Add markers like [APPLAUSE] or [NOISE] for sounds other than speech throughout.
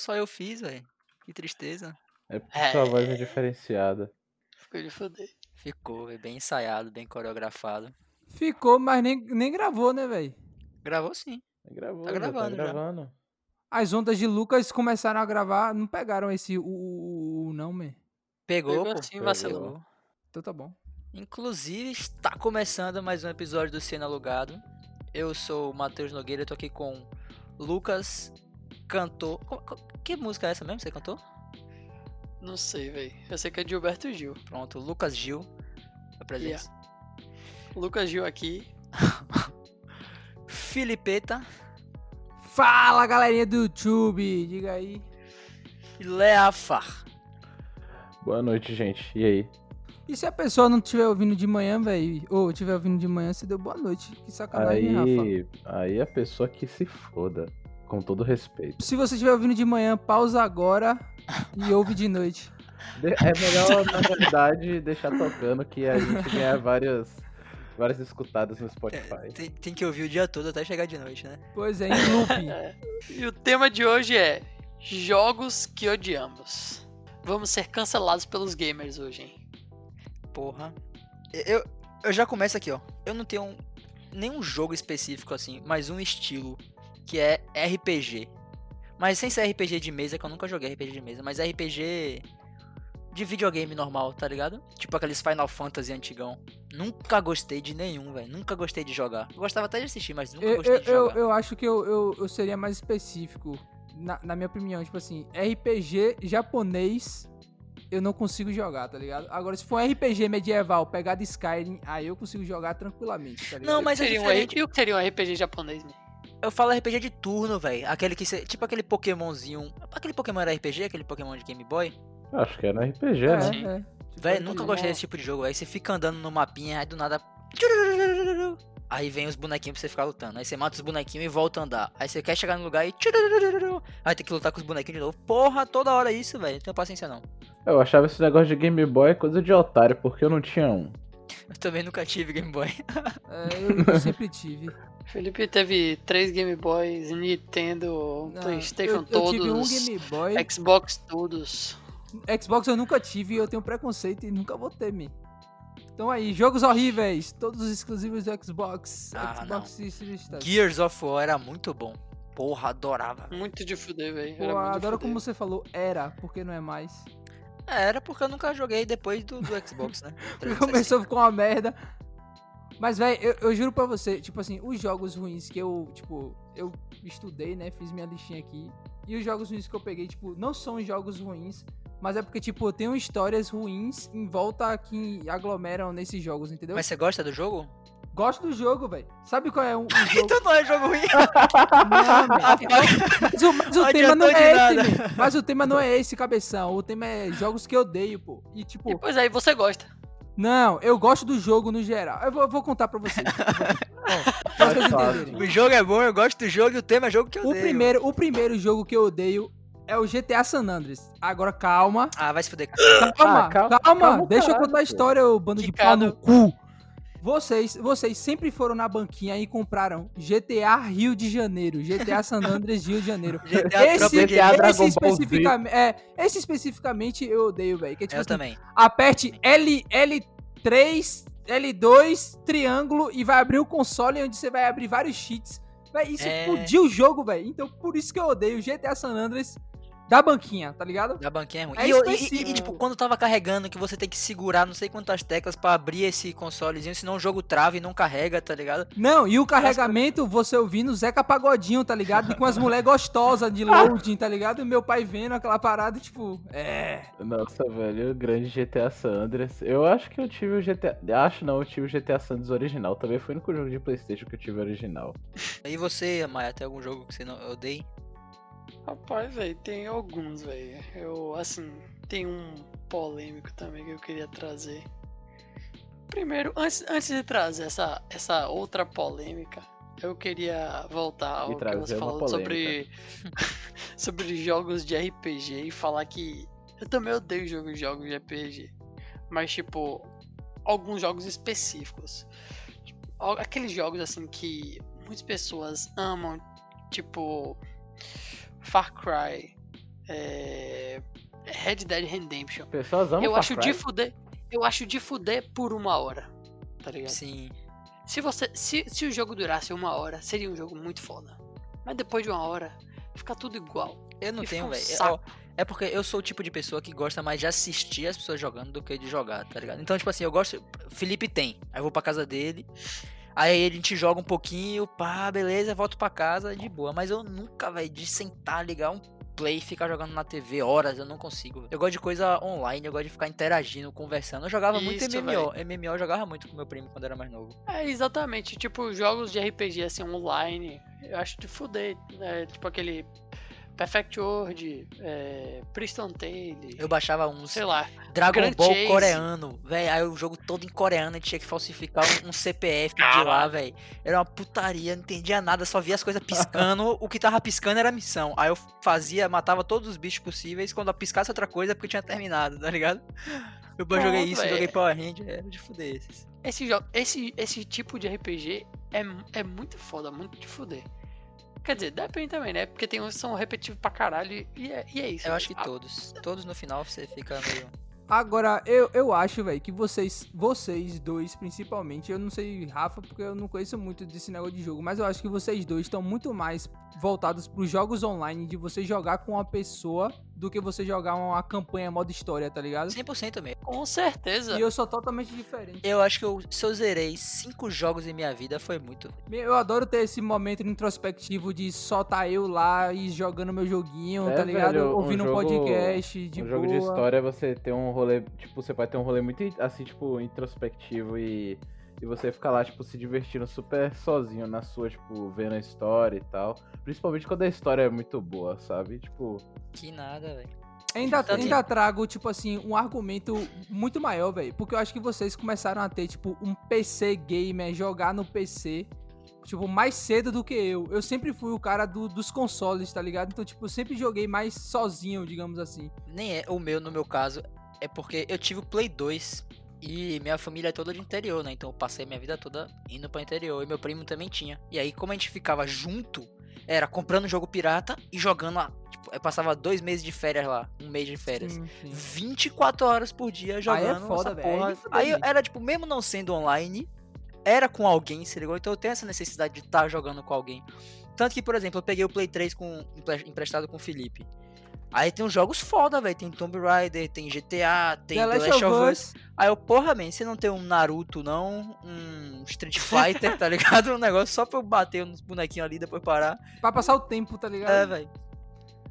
só eu fiz, velho. Que tristeza. É porque sua voz é É. diferenciada. Ficou de foder. Ficou, véi, bem ensaiado, bem coreografado. Ficou, mas nem, nem gravou, né, velho? Gravou sim. Gravou, Tá já gravando já. Tá gravando. As ondas de Lucas começaram a gravar, não pegaram esse o, o, o não, man. Pegou, Pegou pô. sim, vacilou. Então tá bom. Inclusive, está começando mais um episódio do Cena Alugado. Eu sou o Matheus Nogueira, tô aqui com Lucas, co- Que música é essa mesmo? Você cantou? Não sei, velho. Eu sei que é de Gilberto Gil. Pronto, Lucas Gil. Apresenta. Lucas Gil aqui. [LAUGHS] Filipeta Fala, galerinha do YouTube, diga aí. Leafar. Boa noite, gente. E aí? E se a pessoa não estiver ouvindo de manhã, velho, ou estiver ouvindo de manhã, você deu boa noite. Que sacanagem, hein, Rafa? Aí, aí a pessoa que se foda. Com todo respeito. Se você estiver ouvindo de manhã, pausa agora e ouve de noite. É melhor, na realidade, deixar tocando que a gente ganha várias, várias escutadas no Spotify. Tem, tem que ouvir o dia todo até chegar de noite, né? Pois é, em loop. [LAUGHS] E o tema de hoje é Jogos que odiamos. Vamos ser cancelados pelos gamers hoje, hein? Porra. Eu, eu já começo aqui, ó. Eu não tenho nenhum jogo específico assim, mas um estilo que é RPG. Mas sem ser RPG de mesa, que eu nunca joguei RPG de mesa, mas RPG de videogame normal, tá ligado? Tipo aqueles Final Fantasy antigão. Nunca gostei de nenhum, velho. Nunca gostei de jogar. Eu gostava até de assistir, mas nunca Eu, gostei eu, de eu, jogar. eu acho que eu, eu, eu seria mais específico, na, na minha opinião. Tipo assim, RPG japonês eu não consigo jogar, tá ligado? Agora, se for um RPG medieval, pegada Skyrim, aí eu consigo jogar tranquilamente, tá ligado? Não, mas é seria um, e o que seria um RPG japonês, né? Eu falo RPG de turno, velho. Aquele que cê, tipo aquele Pokémonzinho. Aquele Pokémon era RPG, aquele Pokémon de Game Boy. Acho que era RPG, É, né? é. Tipo, Véi, RPG. nunca gostei desse tipo de jogo. Aí você fica andando no mapinha, aí do nada. Aí vem os bonequinhos pra você ficar lutando. Aí você mata os bonequinhos e volta a andar. Aí você quer chegar no lugar e. Aí tem que lutar com os bonequinhos de novo. Porra, toda hora isso, velho. Não tenho paciência não. Eu achava esse negócio de Game Boy coisa de otário, porque eu não tinha um. Eu também nunca tive Game Boy. É, eu sempre tive. [LAUGHS] Felipe teve três Game Boys, Nintendo, Não, Playstation eu, eu todos, tive um Game Boy. Xbox todos. Xbox eu nunca tive e eu tenho preconceito e nunca vou ter, me. Então aí, jogos horríveis, todos os exclusivos do Xbox. Ah, Xbox Series X. Gears of War era muito bom. Porra, adorava. Muito de fuder, velho. Adoro fuder. como você falou, era, porque não é mais. É, era porque eu nunca joguei depois do, do Xbox, né? 360. [LAUGHS] Começou com uma merda. Mas, velho, eu, eu juro pra você, tipo assim, os jogos ruins que eu, tipo, eu estudei, né? Fiz minha listinha aqui. E os jogos ruins que eu peguei, tipo, não são jogos ruins. Mas é porque, tipo, tem histórias ruins em volta que aglomeram nesses jogos, entendeu? Mas você gosta do jogo? Gosto do jogo, velho. Sabe qual é um, um [LAUGHS] jogo? Então não é jogo ruim. Não. Mas o, mas o tema não é nada. esse. Mas o tema não é esse, cabeção. O tema é jogos que eu odeio, pô. E, tipo, E, pois aí, você gosta. Não, eu gosto do jogo no geral. Eu vou, vou contar pra vocês. [LAUGHS] Pra entenderem. O jogo é bom, eu gosto do jogo e o tema é jogo que eu O odeio. primeiro, o primeiro jogo que eu odeio é o GTA San Andreas. Agora, calma. Ah, vai se fuder. Calma, Ah, calma- calma. calma deixa eu contar a história, ô bando de pau no cu. Vocês, vocês sempre foram na banquinha e compraram GTA Rio de Janeiro, GTA San Andreas Rio de Janeiro. [LAUGHS] GTA Esse, GTA esse, especificamente, é, esse especificamente eu odeio, velho. É tipo Eu assim, também. aperte L, L3, L2, triângulo e vai abrir o console onde você vai abrir vários cheats. Véi, isso É. explodiu o jogo, velho. Então por isso que eu odeio GTA San Andreas da banquinha, tá ligado? Da banquinha é ruim. É e, eu- e- e- específico. e, tipo, quando tava carregando, que você tem que segurar não sei quantas teclas pra abrir esse consolezinho, senão o jogo trava e não carrega, tá ligado? Não, e o carregamento, você ouvindo Zeca Pagodinho, tá ligado? E com as mulheres gostosas de loading, tá ligado? E meu pai vendo aquela parada, tipo, é. Nossa, velho, o grande GTA San Andreas. Eu acho que eu tive o GTA. Acho não, eu tive o GTA San Andreas original. Também foi o único jogo de Playstation que eu tive original. E você, Maia, tem algum jogo que você não odeia? Rapaz, velho, tem alguns, velho. Eu, assim, tem um polêmico também que eu queria trazer. Primeiro, antes, antes de trazer essa, essa outra polêmica, eu queria voltar ao que você falou sobre, [LAUGHS] sobre jogos de RPG e falar que eu também odeio jogos, jogos de RPG. Mas, tipo, alguns jogos específicos. Al- Aqueles jogos, assim, que muitas pessoas amam, tipo Far Cry, é, Red Dead Redemption. Pessoas amam Eu Far acho Cry. de fuder. Eu acho de fuder por uma hora. Tá ligado? Sim. Se você. Se, se o jogo durasse uma hora, seria um jogo muito foda. Mas depois de uma hora, fica tudo igual. Eu não E tenho, velho. É, É porque eu sou o tipo de pessoa que gosta mais de assistir as pessoas jogando do que de jogar, tá ligado? Então, tipo assim, eu gosto. Felipe tem. Aí eu vou pra casa dele. Aí a gente joga um pouquinho, pá, beleza, volto pra casa de boa. Mas eu nunca, velho, de sentar, ligar um play e ficar jogando na TV horas, eu não consigo. Eu gosto de coisa online, eu gosto de ficar interagindo, conversando. Eu jogava muito Isso, MMO. MMO eu jogava muito com meu primo quando era mais novo. É, exatamente. Tipo, jogos de RPG assim online, eu acho de fuder. né? tipo aquele Perfect World, é, Priston Tale, Eu baixava uns sei lá. Dragon Grand Ball Chase. coreano, velho. Aí o jogo todo em coreano, a gente tinha que falsificar um, um CPF de lá, velho. Era uma putaria, não entendia nada, só via as coisas piscando. o que tava piscando era a missão. Aí eu fazia, matava todos os bichos possíveis. Quando eu piscasse outra coisa, é porque tinha terminado, tá ligado? Eu Pronto, joguei isso, véi. joguei Power Ranger, era de fuder esses. Esse, jogo, esse, esse tipo de RPG é, é muito foda, muito de fuder. Quer dizer, depende também, né? Porque tem uns que são repetitivos pra caralho e- é, e é isso. Eu acho que Ah, todos. Todos no final você fica meio. Agora, eu, eu acho, velho, que vocês, vocês dois, principalmente, eu não sei, Rafa, porque eu não conheço muito desse negócio de jogo, mas eu acho que vocês dois estão muito mais voltados pros jogos online, de você jogar com uma pessoa, do que você jogar uma campanha modo história, tá ligado? 100% mesmo. Com certeza. E eu sou totalmente diferente. Eu acho que eu, se eu zerei cinco jogos em minha vida, foi muito. Eu adoro ter esse momento introspectivo de só tá eu lá e jogando meu joguinho, É, tá ligado? velho, um Ouvindo um, jogo- podcast de um boa. jogo de história você tem um rolê, tipo, você pode ter um rolê muito assim, tipo, introspectivo e, e você fica lá, tipo, se divertindo super sozinho na sua, tipo, vendo a história e tal. Principalmente quando a história é muito boa, sabe? Tipo, Que nada, velho. Ainda, Então, assim- ainda trago, tipo assim, um argumento muito maior, velho. Porque eu acho que vocês começaram a ter, tipo, um PC gamer, jogar no PC, tipo, mais cedo do que eu. Eu sempre fui o cara do- dos consoles, tá ligado? Então, tipo, eu sempre joguei mais sozinho, digamos assim. Nem é o meu, no meu caso, é porque eu tive o Play 2 e minha família é toda de interior, né? Então eu passei minha vida toda indo pra interior e meu primo também tinha. E aí, como a gente ficava junto, era comprando jogo pirata e jogando lá. Tipo, eu passava dois meses de férias lá, um mês de férias. Sim, sim. 24 horas por dia jogando. Aí porra. é foda, Aí eu- gente. era tipo, mesmo não sendo online, era com alguém, se ligou? Então eu tenho essa necessidade de estar jogando com alguém. Tanto que, por exemplo, eu peguei o Play 3 com, empre- emprestado com o Felipe. Aí tem uns jogos foda, velho. Tem Tomb Raider, tem GTA, tem The Last of Us. Aí eu, porra, man, você não tem um Naruto, não? Um Street Fighter, tá ligado? Um negócio só pra eu bater nos bonequinhos ali e depois parar. Pra passar o tempo, tá ligado? É, velho.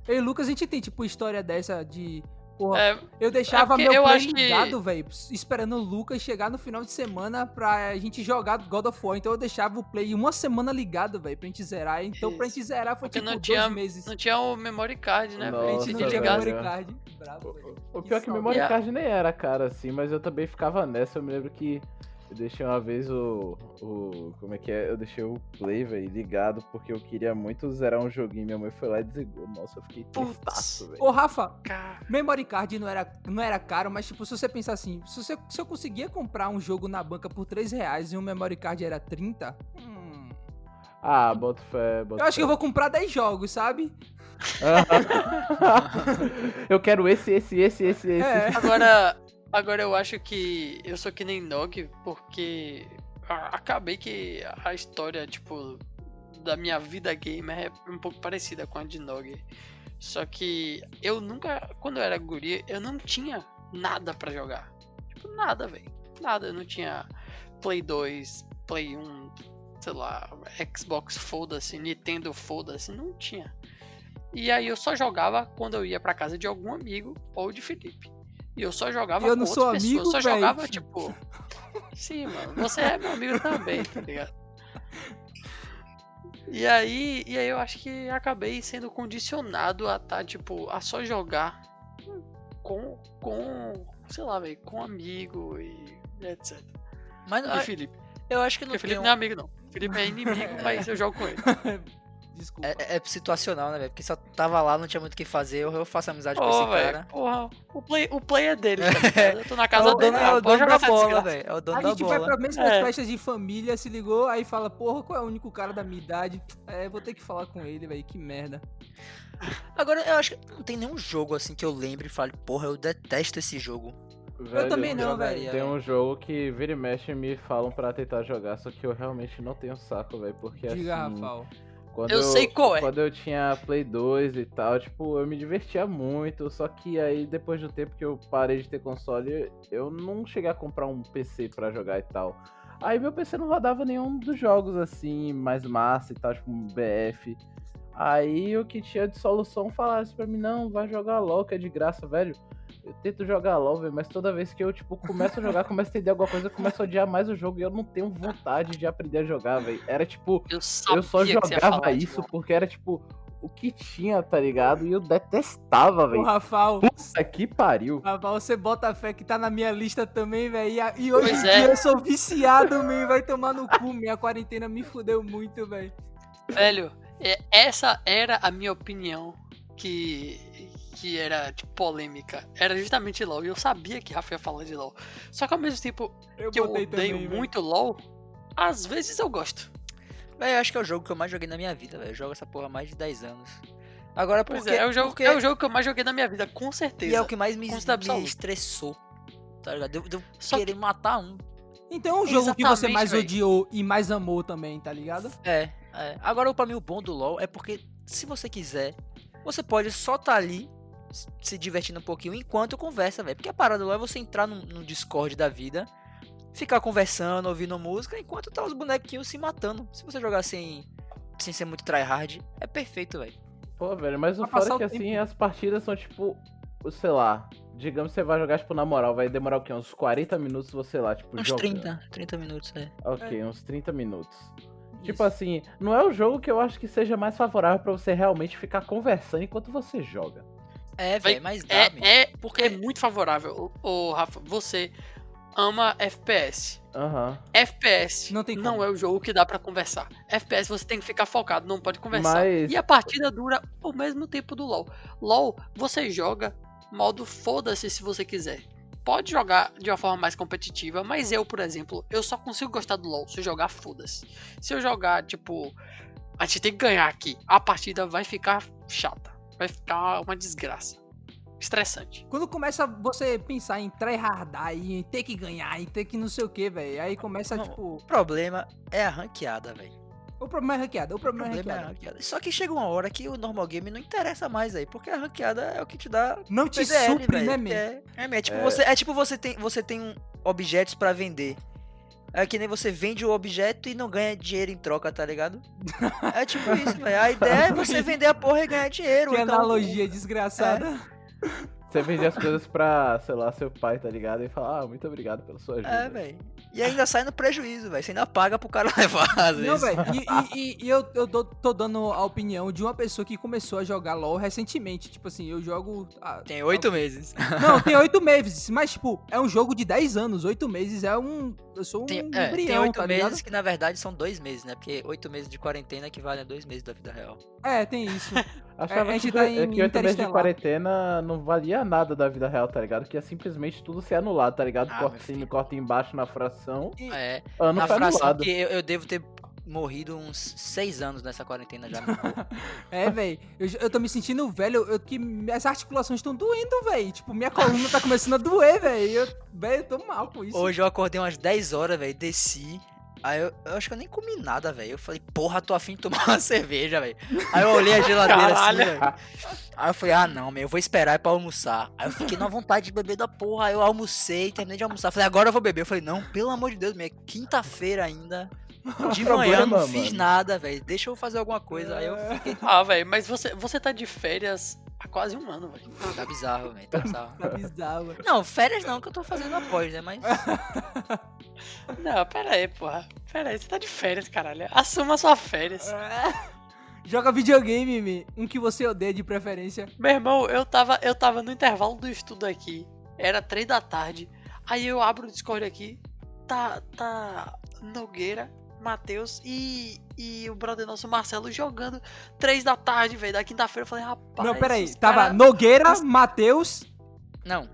Eu e o Lucas, a gente tem, tipo, história dessa de. Porra, É, eu deixava porque meu eu play acho que- ligado, velho, esperando o Lucas chegar no final de semana pra gente jogar God of War. Então eu deixava o play uma semana ligado, velho, pra gente zerar. Então pra Isso. gente zerar foi Porque tipo não dois tinha- meses. não tinha o memory card, né? Nossa, pra gente desligar. memory card. Bravo, velho. O Que pior é que o memory card nem era caro assim, mas eu também ficava nessa. Eu me lembro que eu deixei uma vez o. o como é que é? Eu deixei o play, velho, ligado, porque eu queria muito zerar um joguinho. Minha mãe foi lá e desligou. Nossa, eu fiquei tristaço, velho. Ô, Rafa, Cara, memory card não era, não era caro, mas tipo, se você pensar assim, se, você, se eu conseguia comprar um jogo na banca por 3 reais e um memory card era 30, hum, Ah, boto fé, boto eu acho que fé. eu vou comprar 10 jogos, sabe? [LAUGHS] eu quero esse, esse, esse, esse, esse. É. Agora, agora eu acho que eu sou que nem Nog, porque acabei que a história, tipo, da minha vida gamer é um pouco parecida com a de Nog. Só que eu nunca, quando eu era guri, eu não tinha nada pra jogar. Tipo, nada, velho. Nada. Eu não tinha Play 2, Play 1, sei lá, Xbox foda-se, Nintendo foda-se, não tinha. E aí eu só jogava quando eu ia pra casa de algum amigo ou de Felipe. E eu só jogava Eu com não sou outras amigo, pessoas. Eu só véi. jogava, tipo. [LAUGHS] Sim, mano. Você é meu amigo também, tá ligado? E aí, e aí eu acho que acabei sendo condicionado a tá, tipo, a só jogar com, com sei lá, velho, com amigo e etc. Mas E ah, Felipe. eu acho que não Porque Felipe tem não é um... amigo, não. Felipe é inimigo, mas eu jogo com ele. [LAUGHS] Desculpa. É, é situacional, né, velho? Porque só tava lá, não tinha muito o que fazer, eu, eu faço amizade com Pô, esse velho, cara. porra, o play, o play é dele, tá [LAUGHS] ligado? Eu tô na É casa o dele, dono, é o dono da bola, velho. É o dono A da gente vai bola. pra mesmas É. festas de família, se ligou, aí fala, porra, qual é o único cara da minha idade? É, vou ter que falar com ele, velho, que merda. Agora, eu acho que não tem nenhum jogo assim que eu lembre e fale, porra, eu detesto esse jogo. Velho, também não, jogaria, Tem velho. um jogo que vira e mexe me falam pra tentar jogar, só que eu realmente não tenho saco, velho. Porque Diga, assim. Rafael. Quando Eu sei qual é. Quando eu tinha Play 2 e tal, tipo, eu me divertia muito. Só que aí, depois do tempo que eu parei de ter console, eu não cheguei a comprar um PC pra jogar e tal. Aí meu PC não rodava nenhum dos jogos assim, mais massa e tal, tipo um BF. Aí o que tinha de solução falasse pra mim, não, vai jogar LOL, que é de graça, velho. Eu tento jogar LOL, velho, mas toda vez que eu, tipo, começo a jogar, [LAUGHS] começo a entender alguma coisa, eu começo a odiar mais o jogo e eu não tenho vontade de aprender a jogar, velho. Era tipo, Eu, eu só jogava isso porque era tipo o que tinha, tá ligado? E eu detestava, Ô, velho. Rafael, Puta que pariu. Rafael, você bota fé que tá na minha lista também, velho. E, a- E hoje em é. dia eu sou viciado, man. Vai tomar no cu. Minha quarentena me fudeu muito, velho. Velho, é, essa era a minha opinião que, que era tipo, polêmica. Era justamente LOL. E eu sabia que Rafa ia falar de LOL. Só que ao mesmo tempo Eu que eu odeio também, muito LOL, às vezes eu gosto. Velho, eu acho que é o jogo que eu mais joguei na minha vida, velho. Eu jogo essa porra há mais de 10 anos. Agora, Pois porque, é, é o, jogo, porque... é o jogo que eu mais joguei na minha vida, com certeza. E é o que mais me, me estressou. Tá ligado? Deu, deu Só querer matar um. Então é um jogo que você Exatamente, mais véi. odiou e mais amou também, tá ligado? É, é. Agora, pra mim, o bom do LoL é porque, se você quiser, você pode só tá ali, se divertindo um pouquinho, enquanto conversa, velho. Porque a parada LoL é você entrar num, num Discord da vida, ficar conversando, ouvindo música, enquanto tá os bonequinhos se matando. Se você jogar sem, sem ser muito tryhard, é perfeito, velho. Pô, velho, mas o foda é que assim, as partidas são tipo, sei lá, digamos que você vai jogar, tipo, na moral, vai demorar o quê? Uns 40 minutos você lá, tipo, Uns jogando. 30, 30 minutos, é. Ok, uns 30 minutos. Tipo Isso. assim, não é o jogo que eu acho que seja mais favorável pra você realmente ficar conversando enquanto você joga. É, Vai- velho, mas dá, É, é, Porque é muito favorável. Ô, Rafa, você ama FPS. Aham. FPS Não tem não é o jogo que dá pra conversar. FPS você tem que ficar focado, não pode conversar. Mas- E a partida dura o mesmo tempo do LoL. LoL, você joga modo foda-se se você quiser. Pode jogar de uma forma mais competitiva, mas eu, por exemplo, eu só consigo gostar do LoL se eu jogar foda-se. Se eu jogar, tipo, a gente tem que ganhar aqui, a partida vai ficar chata. Vai ficar uma desgraça. Estressante. Quando começa você pensar em tryhardar e em ter que ganhar, em ter que não sei o que, velho. Aí começa, Não, tipo. o problema é a ranqueada, velho. O problema é ranqueada, o O problema é problema é a ranqueada. ranqueada. Só que chega uma hora que o normal game não interessa mais aí, porque a ranqueada é o que te dá Não te PDL, supre, velho. né? É, é, é tipo É. você, é tipo você tem, você tem um objetos pra vender. É que nem você vende o objeto e não ganha dinheiro em troca, tá ligado? [LAUGHS] É tipo isso, velho. A ideia é você vender a porra e ganhar dinheiro. Que então- analogia desgraçada. Você vende as coisas pra, sei lá, seu pai, tá ligado? E fala, ah, muito obrigado pela sua ajuda. É, velho. E ainda sai no prejuízo, velho. Você ainda paga pro cara [LAUGHS] levar, às Não, vezes. velho, e, e- e- e eu, eu tô, tô dando a opinião de uma pessoa que começou a jogar LOL recentemente. Tipo assim, eu jogo. ah, Tem oito meses. Não, tem oito meses, mas, tipo, é um jogo de 10 anos. Oito meses é um. Eu sou um Tem, é, tem embrião, oito tá meses ligado? que na verdade são dois meses, né? Porque oito meses de quarentena equivale a dois meses da vida real. É, tem isso. [LAUGHS] Achava a gente que, tá em que oito meses de quarentena não valia nada da vida real, tá ligado? Que ia simplesmente tudo ser anulado, tá ligado? Ah, corta, filho. corta embaixo na fração, E- É. ano na foi fração anulado. que eu, eu devo ter morrido uns seis anos nessa quarentena já. [LAUGHS] É, velho. Eu, eu tô me sentindo velho, eu, que minhas articulações estão doendo, velho. Tipo, minha coluna tá começando a doer, velho. Eu, eu tô mal com isso. Hoje eu acordei umas 10 horas, velho, desci. Aí eu, eu acho que eu nem comi nada, velho. Eu falei, porra, tô afim de tomar [LAUGHS] uma cerveja, velho. Aí eu olhei a geladeira assim, velho. Aí eu falei, ah não, meu, eu vou esperar é pra almoçar. Aí eu fiquei na vontade de beber da porra. Aí eu almocei, terminei de almoçar. Falei, agora eu vou beber. Eu falei, não, pelo amor de Deus, meu, é quinta-feira ainda. De manhã eu não fiz mano? nada, velho. Deixa eu fazer alguma coisa. Aí eu fiquei. Ah, velho, mas você, você tá de férias há quase um ano, velho. Tá bizarro, velho. Tá bizarro. Tá bizarro, velho. Não, férias não, que eu tô fazendo após, né? Mas. [LAUGHS] Não, pera aí, porra. Pera aí, você tá de férias, caralho. Assuma suas férias. Joga videogame, Mi. Um que você odeia de preferência. Meu irmão, eu tava, eu tava no intervalo do estudo aqui. Era três da tarde. Aí eu abro o Discord aqui. Tá. Tá. Nogueira Matheus e, e o brother nosso Marcelo jogando três da tarde, velho. Da quinta-feira eu falei, rapaz. Não, peraí. Tava cara- Nogueira, Matheus. Não.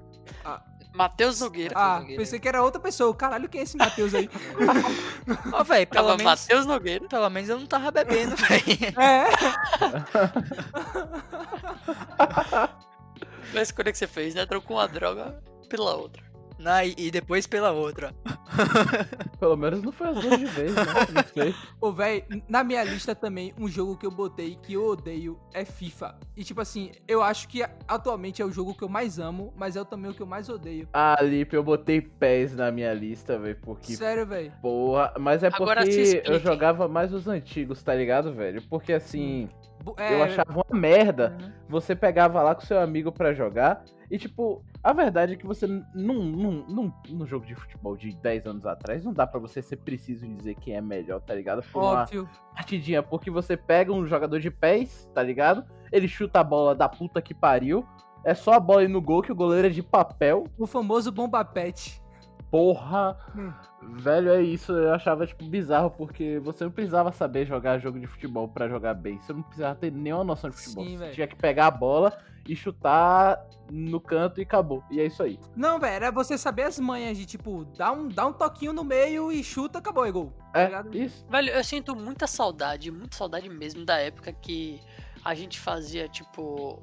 Matheus Nogueira. Ah, Nogueira. pensei que era outra pessoa. Caralho, quem é esse Matheus aí? [LAUGHS] Ó, velho, pelo Tava menos. Matheus Nogueira. Pelo menos eu não tava bebendo, velho. é. [LAUGHS] Foi a escolha que você fez, né? Trocou uma droga pela outra. Não, e, depois pela outra. [LAUGHS] Pelo menos não foi as duas de vez, né? [LAUGHS] Não sei. Ô, véi, na minha lista também, um jogo que eu botei que eu odeio é FIFA. E, tipo assim, eu acho que atualmente é o jogo que eu mais amo, mas é também o que eu mais odeio. Ah, Lipe, eu botei pés na minha lista, velho, porque Sério, véi. porra. Mas é Agora porque eu jogava mais os antigos, tá ligado, velho? Porque assim, Bu- eu é, achava uma merda. Uhum. Você pegava lá com seu amigo pra jogar e, tipo, a verdade é que você, num, num, num, num jogo de futebol de 10 anos atrás, não dá pra você ser preciso dizer quem é melhor, tá ligado? Por uma Óbvio. partidinha, porque você pega um jogador de pés, tá ligado? Ele chuta a bola da puta que pariu. É só a bola ir no gol que o goleiro é de papel. O famoso Bomba Pet. Porra! Hum. Velho, é isso. Eu achava, tipo, bizarro, porque você não precisava saber jogar jogo de futebol pra jogar bem. Você não precisava ter nenhuma noção de futebol. Sim, você velho. tinha que pegar a bola e chutar no canto e acabou. E é isso aí. Não, velho, era você saber as manhas de, tipo, dar um, dar um toquinho no meio e chuta, acabou, é gol. Tá É, isso. Velho, eu sinto muita saudade, muita saudade mesmo da época que a gente fazia, tipo.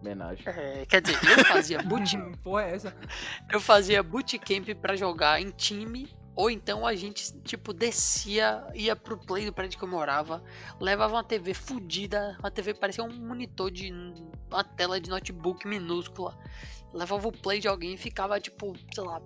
Homenagem. é, quer dizer, eu fazia [LAUGHS] boot, Porra, é essa? eu fazia bootcamp pra jogar em time. Ou então a gente, tipo, descia, ia pro play do prédio que eu morava, levava uma TV fudida, uma TV parecia um monitor de. uma tela de notebook minúscula. Levava o play de alguém e ficava, tipo, sei lá,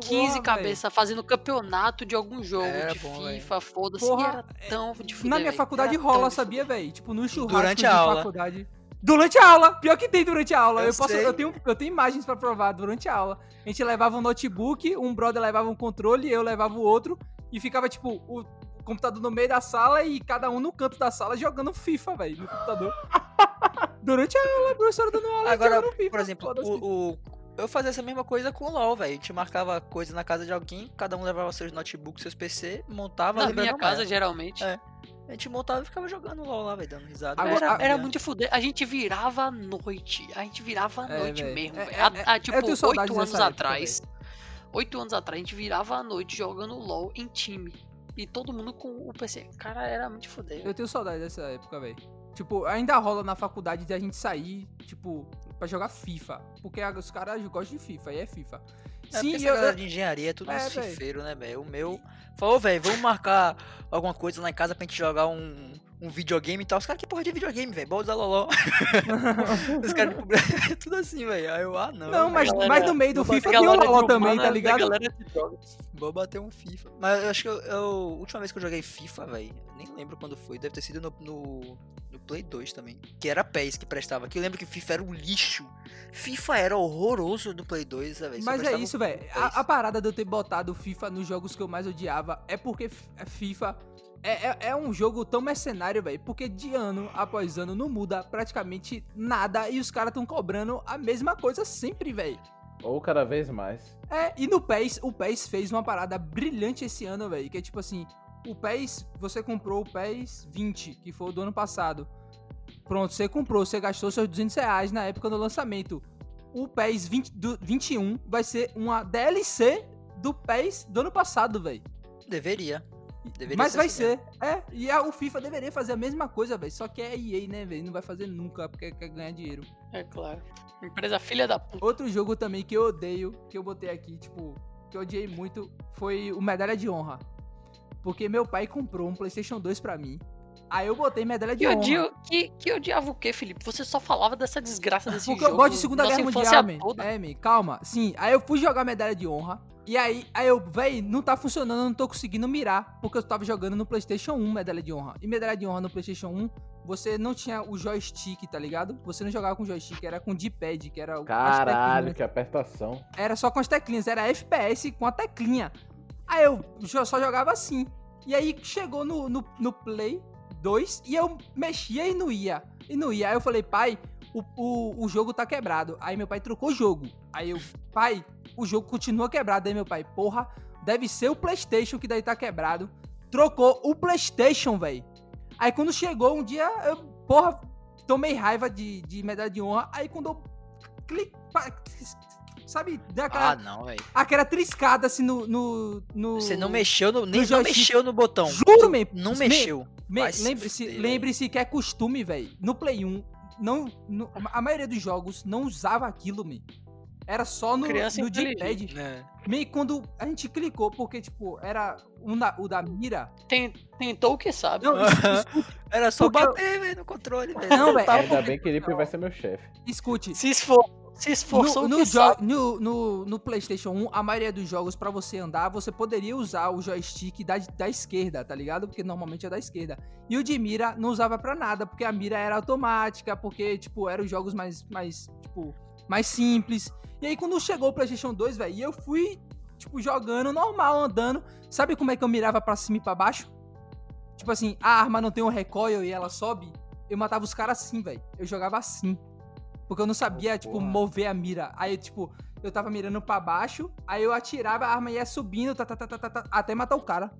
15 Porra, cabeças fazendo campeonato de algum jogo, Era de bom. FIFA, foda-se. E era tão de fuder, Na minha faculdade rola, sabia, velho? Tipo, no churrasco Durante de a aula. faculdade. Durante a aula! Pior que tem durante a aula. Eu Eu, posso, eu, tenho, eu tenho imagens pra provar durante a aula. A gente levava um notebook, um brother levava um controle, eu levava o outro. E ficava, tipo, o computador no meio da sala e cada um no canto da sala jogando FIFA, velho, no computador. [LAUGHS] durante a aula, a professora dando aula Agora, jogando FIFA. por exemplo, o, o- eu fazia essa mesma coisa com o LoL, velho. A gente marcava coisa na casa de alguém, cada um levava seus notebooks, seus PC, montava Na minha casa, mais. geralmente. É. A gente montava e ficava jogando LoL lá, velho, dando risada. Agora- Era, a- era muito de fuder. A gente virava à noite. A gente virava à É, noite mesmo, É, velho. é, eu tipo, oito anos atrás. Oito anos atrás, a gente virava à noite jogando LOL em time. E todo mundo com o PC. Cara, era muito de fuder. Eu tenho saudade dessa época, velho. Tipo, ainda rola na faculdade de a gente sair, tipo, pra jogar FIFA. Porque os caras gostam de FIFA, e é FIFA. É Sim, essa eu, galera de engenharia é tudo É, fifeiro, né, velho? O meu falou, velho, vamos marcar alguma coisa lá em casa pra gente jogar um, um videogame e tal. Os caras, que porra de videogame, velho? Bora usar loló. [LAUGHS] Os caras, tipo, [LAUGHS] tudo assim, velho. Aí eu, ah, não. Não, mas, galera- mas no meio do FIFA tem o Galera de LoL também, tá da ligado? galera. Vou bater um FIFA. Mas eu acho que eu, eu- a última vez que eu joguei FIFA, velho, nem lembro quando foi. Deve ter sido no, no, no Play 2 também. Que era PES que prestava. Que eu lembro que FIFA era um lixo. FIFA era horroroso no Play 2, velho. Mas é isso, velho. A, a parada de eu ter botado o FIFA nos jogos que eu mais odiava é porque é FIFA é, é, é um jogo tão mercenário, velho. Porque de ano após ano não muda praticamente nada e os caras tão cobrando a mesma coisa sempre, velho. Ou cada vez mais. É, e no PES, o PES fez uma parada brilhante esse ano, velho. Que é tipo assim, o PES, você comprou o PES 20, que foi o do ano passado. Pronto, você comprou, você gastou seus 200 reais na época do lançamento. O PES 20, do, 21 vai ser uma DLC do PES do ano passado, velho. Deveria. Deveria Mas ser vai assim ser, é. E a, o FIFA deveria fazer a mesma coisa, velho. Só que é EA, né, velho? Não vai fazer nunca porque quer ganhar dinheiro. É claro. Empresa filha da puta. Outro jogo também que eu odeio, que eu botei aqui, tipo, que eu odiei muito, foi o Medalha de Honra. Porque meu pai comprou um PlayStation 2 pra mim. Aí eu botei Medalha de Que, Honra. odio, que, que odiava o quê, Felipe? Você só falava dessa desgraça desse Porque jogo. eu gosto de Segunda nossa Guerra Mundial, man. É, man, calma. Sim, aí eu fui jogar Medalha de Honra. E aí, aí eu, véi, não tá funcionando, eu não tô conseguindo mirar. Porque eu tava jogando no PlayStation 1 Medalha de Honra. E Medalha de Honra no PlayStation 1, você não tinha o joystick, tá ligado? Você não jogava com joystick, era com D-pad, que era Caralho, que apertação. Era só com as teclinhas, era FPS com a teclinha. Aí eu só jogava assim. E aí chegou no, no, no Play 2 e eu mexia e não ia. E não ia. Aí eu falei, pai, o, o, o jogo tá quebrado. Aí meu pai trocou o jogo. Aí eu, pai, o jogo continua quebrado. Aí meu pai, porra, deve ser o PlayStation que daí tá quebrado. Trocou o PlayStation, velho. Aí quando chegou um dia, eu, porra, tomei raiva de, de medalha de honra. Aí quando eu cliquei. Sabe, deu aquela, Ah, não, velho. aquela triscada assim no. no, no Você não mexeu no. Nem não joystick. mexeu no botão. Juro, man. Não Me- mexeu. Lembre-se lembre que é costume, velho. No Play 1, não, no- a maioria dos jogos não usava aquilo, man. Era só no, Criança no. D-pad. É. Meio quando a gente clicou, porque, tipo, era um da- o da mira. Tem- tentou o que sabe. Não, es- [LAUGHS] escute, Era só Porque eu- bater, velho, no controle, velho. Não, velho, Ainda bem que ele vai ser meu chefe. escute. Se, esfor se esforçou No, no, no, no, no PlayStation 1, a maioria dos jogos, pra você andar, você poderia usar o joystick da, da esquerda, tá ligado? Porque normalmente é da esquerda. E o de mira não usava pra nada, porque a mira era automática, porque, tipo, eram os jogos mais, mais, tipo, mais simples. E aí, quando chegou o PlayStation 2, velho, eu fui, tipo, jogando normal, andando. Sabe como é que eu mirava pra cima e pra baixo? Tipo assim, a arma não tem um recoil e ela sobe. Eu matava os caras assim, velho. Eu jogava assim. Porque eu não sabia, Oh, tipo, porra. mover a mira. Aí, tipo, eu tava mirando pra baixo, aí eu atirava, a arma ia subindo, tá, tá, tá, tá, tá, tá, até matar o cara.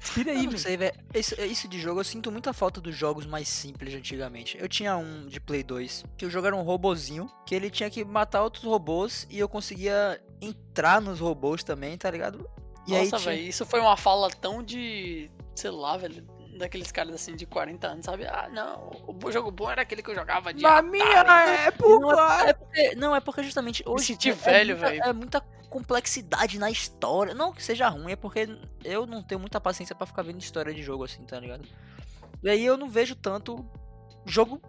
Tira aí, não velho. sei, velho. Isso, isso de jogo, eu sinto muita falta dos jogos mais simples antigamente. Eu tinha um de Play 2, que o jogo era um robozinho, que ele tinha que matar outros robôs e eu conseguia entrar nos robôs também, tá ligado? E aí Nossa, tinha... velho, isso foi uma fala tão de. sei lá, velho. Daqueles caras assim de 40 anos, sabe? Ah, não, o jogo bom era aquele que eu jogava de. Na minha Não, época! é porque, não, é porque justamente hoje senti é- velho, é, muita, velho. é muita complexidade na história. Não que seja ruim, é porque eu não tenho muita paciência pra ficar vendo história de jogo assim, tá ligado? E aí eu não vejo tanto jogo.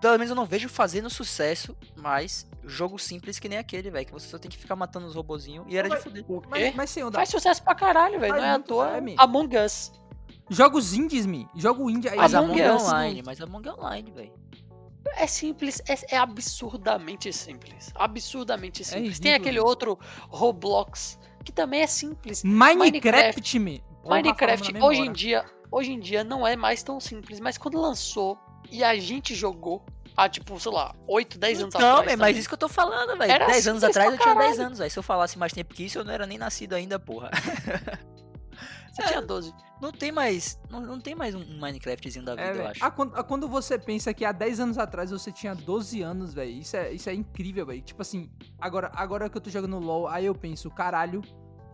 Pelo menos eu não vejo fazendo sucesso, mas jogo simples que nem aquele, velho. Que você só tem que ficar matando os robozinhos e era de Mas- fuder. O quê? Mas, mas sem onda. Faz sucesso pra caralho, velho. Não é à toa. é. Among Us. Jogos indies, me. Jogo indie aí. Mas a Among é online, mas a Among é online, velho. É simples, é, é absurdamente simples. Absurdamente simples. Tem ridículo, aquele outro Roblox que também é simples. Minecraft, me. Minecraft falando na hoje em dia, hoje em dia não é mais tão simples, mas quando lançou e a gente jogou há tipo, sei lá, 8, 10 anos Não, atrás. velho, mas também, isso que eu tô falando, velho. Era 10 anos atrás eu tinha 10 caralho. anos, velho. Se eu falasse mais tempo que isso, eu não era nem nascido ainda, porra. Você tinha 12. Não tem mais. Não, não tem mais um Minecraftzinho da vida, É, eu acho. Ah, quando, ah, quando você pensa que há 10 anos atrás você tinha 12 anos, velho, isso é, isso é incrível, velho. Tipo assim, agora, agora que eu tô jogando LoL, aí eu penso, caralho,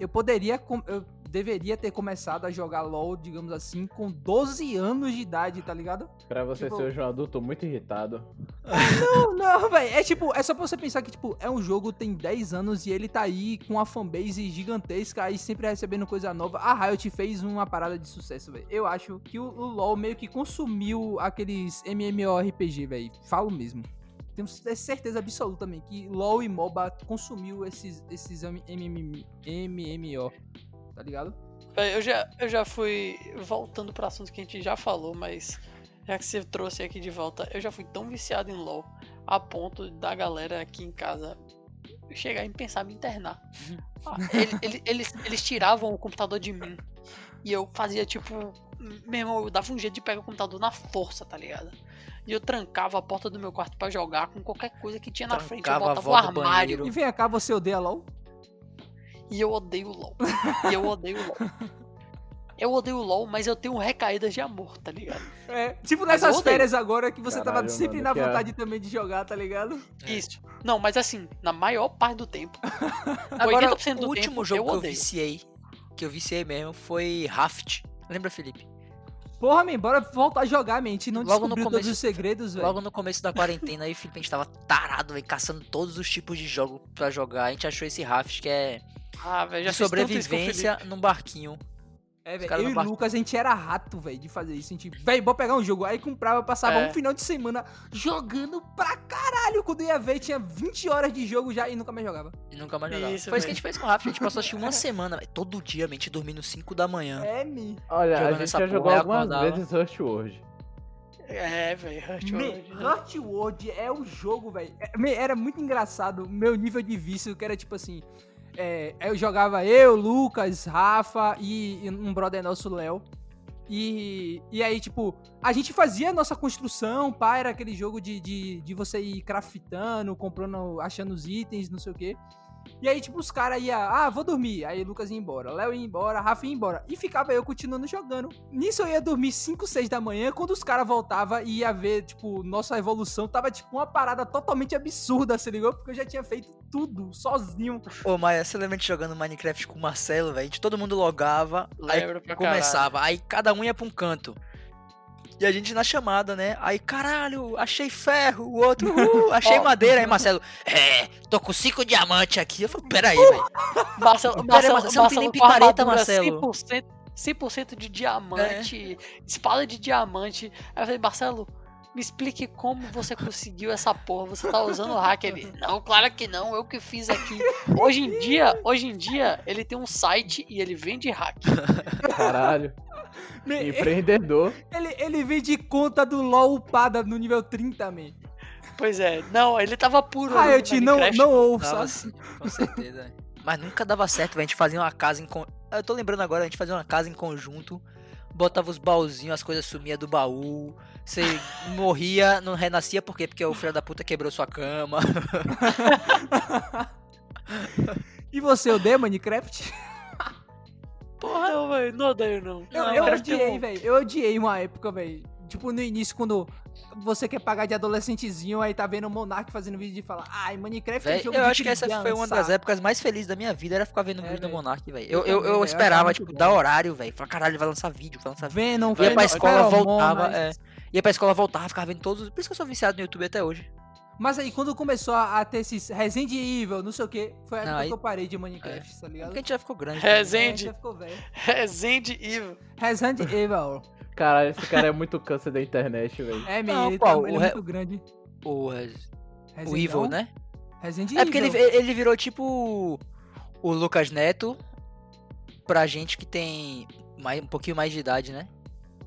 eu poderia, eu deveria ter começado a jogar LoL, digamos assim, com 12 anos de idade, tá ligado? Pra você Tipo- ser um adulto muito irritado. Não, não, velho. É tipo, é só pra você pensar que, tipo, é um jogo, tem 10 anos e ele tá aí com uma fanbase gigantesca aí sempre recebendo coisa nova. A Riot fez uma parada de sucesso, velho. Eu acho que o, o LoL meio que consumiu aqueles MMORPG, velho. Falo mesmo. Tenho certeza absoluta também que LoL e MOBA consumiu esses, esses MM MMO. Tá ligado? Véi, Eu já, eu já fui voltando pro assunto que a gente já falou, mas já que você trouxe aqui de volta, eu já fui tão viciado em LoL a ponto da galera aqui em casa chegar e pensar em me internar. [LAUGHS] Ah, ele- ele- eles, eles tiravam o computador de mim e eu fazia tipo. Meu irmão, eu dava um jeito de pegar o computador na força, tá ligado? E eu trancava a porta do meu quarto pra jogar com qualquer coisa que tinha na frente. Eu Trancava a botava o armário. banheiro. E vem cá, você odeia LoL? E eu odeio o LOL. E eu odeio o LOL. Eu odeio o LOL, mas eu tenho recaídas de amor, tá ligado? É, tipo nessas férias agora que você tava Caralho, sempre mano, na é- vontade também de jogar, tá ligado? É. Isso. Não, mas assim, na maior parte do tempo. [LAUGHS] Agora, 80% do o último tempo, jogo eu que eu odeio. viciei, que eu viciei mesmo, foi Raft. Lembra, Felipe? Porra, man, bora voltar a jogar, man. A gente não Logo no descobriu começo- todos os segredos, velho. Logo no começo da quarentena, aí o Felipe, a gente tava tarado, velho, caçando todos os tipos de jogo pra jogar. A gente achou esse Raft, que é Ah, velho, já sobrevivência num barquinho. É, velho. Eu e o Lucas, a gente era rato, velho, de fazer isso. A gente, velho, bora pegar um jogo. Aí comprava, passava É. um final de semana jogando pra caralho. Quando ia ver, tinha 20 horas de jogo já e nunca mais jogava. E nunca mais jogava. Isso Foi isso que a gente fez com o Raft. A gente passou acho uma semana, velho, todo dia, a gente dormindo 5 da manhã. É, me. Olha, a gente já jogou algumas acordava. vezes Rush World. É, velho, Hurt World, né? Hurt World é o jogo, velho. É, Era muito engraçado o meu nível de vício, que era tipo assim. É, eu jogava eu, Lucas, Rafa e, e um brother nosso, Léo. E, e aí, tipo, a gente fazia a nossa construção, pá, era aquele jogo de, de, de você ir craftando, comprando, achando os itens, não sei o quê. E aí, tipo, os caras iam, ah, vou dormir. Aí Lucas ia embora, Léo ia embora, Rafa ia embora. E ficava eu continuando jogando. Nisso eu ia dormir 5, 6 da manhã. Quando os caras voltavam e ia ver, tipo, nossa evolução, tava tipo uma parada totalmente absurda, se ligou? Porque eu já tinha feito tudo sozinho. Ô, Maia, você lembra de jogando Minecraft com o Marcelo, velho? Todo mundo logava, aí Lembro pra começava, aí cada um ia pra um canto. E a gente na chamada, né? Aí, caralho, achei ferro, o outro, uh, [LAUGHS] achei madeira. Aí, Marcelo, é, tô com cinco diamantes aqui. Eu falei, peraí, velho. [LAUGHS] Marcelo, Pera Marcelo, Marcelo, você não tem nem picareta, Marcelo. 100%, 100% de diamante, espada de diamante. Aí eu falei, Marcelo, me explique como você conseguiu essa porra. Você tá usando o hack ele. Não, claro que não, eu que fiz aqui. Hoje em dia, hoje em dia, ele tem um site e ele vende hack. Caralho. [LAUGHS] Me- Empreendedor. Ele, ele veio de conta do LOL upada no nível 30, man. Pois é, não, ele tava puro. ali no Riot, não, não ouça. Tava assim, com certeza. Mas nunca dava certo, velho. A gente fazia uma casa em. Con... Eu tô lembrando agora, a gente fazia uma casa em conjunto. Botava os baúzinhos, as coisas sumiam do baú. Você morria, não renascia, por quê? Porque o filho da puta quebrou sua cama. [LAUGHS] E você odeia Minecraft? Porra, não, velho, não odeio não. Eu, Não, eu odiei, um- velho. Eu odiei uma época, velho. Tipo, no início, quando você quer pagar de adolescentezinho, aí tá vendo o Monark fazendo vídeo e fala, ai, Minecraft é Véi, jogo eu de acho que essa foi uma das criança." épocas mais felizes da minha vida, era ficar vendo É, vídeo do véi. Monark, velho. Eu Eu, eu, eu véi, eu esperava, tipo, dar horário, velho. Falei, caralho, ele vai lançar vídeo, vai lançar vídeo. Venom, Ia pra Venom, escola, voltava, Feromonas. é. Ia pra escola, voltava, ficava vendo todos. Por isso que eu sou viciado no YouTube até hoje. Mas aí, quando começou a, a ter esses Resident Evil, não sei o que, foi a Não, aí- que eu parei de Minecraft, tá ligado? Porque a gente já ficou grande. É, né? É, Resende. ficou velho. Resende Evil. Resident [LAUGHS] Evil. Caralho, esse cara é muito câncer da internet, velho. É, Não, meu, ele, qual? tá, ele O é muito grande. O, Res- o Resident Evil, não? né? Resident É porque ele, Evil. ele virou tipo o Lucas Neto pra gente que tem mais, um pouquinho mais de idade, né?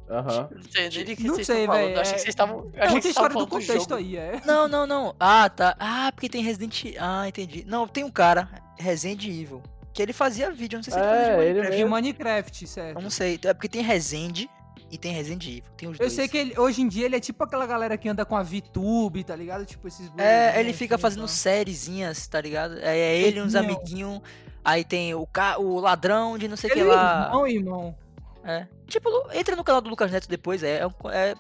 Aham. Não sei nem do que Não sei, velho, Eu achei é- que vocês estavam. eu achei Conta que a vocês história estavam do falando do contexto jogo. aí, é. Não, não, não. Ah, tá. Ah, porque tem Resident Ah, entendi. Não, tem um cara, Resident Evil, que ele fazia vídeo, não sei se ele É, fazia de ele Minecraft. De mesmo. Minecraft, certo. Eu não sei. É porque tem Resende e tem Resident Evil. Tem os Eu dois. sei que ele- hoje em dia ele é tipo aquela galera que anda com a VTube, tá ligado? Tipo esses É, ele fica assim, fazendo tá. sériezinhas, tá ligado? É, é ele e uns amiguinhos. Aí tem o, ca... o ladrão de não sei o Ele que é lá. irmão, irmão. É. Tipo, entra no canal do Lucas Neto depois, é, é, um- é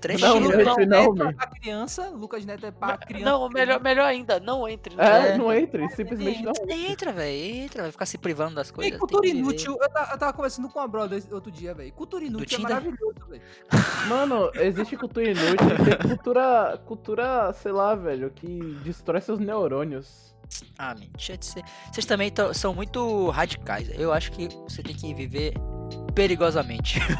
trecho. Não, Lucas não Neto não, é pra criança, Lucas Neto é pra criança. Não, melhor, melhor ainda, não entre. Não É, É. não entre, simplesmente não. Entra, velho, entra, vai ficar se privando das coisas. cultura tem que viver. inútil, eu tava, eu tava conversando com uma brother outro dia, velho. Cultura inútil é maravilhoso, velho. [LAUGHS] Mano, existe cultura inútil e tem cultura, cultura, sei lá, velho, que destrói seus neurônios. Ah, man, deixa de ser. Vocês também são muito radicais. Eu acho que você tem que viver perigosamente. [LAUGHS]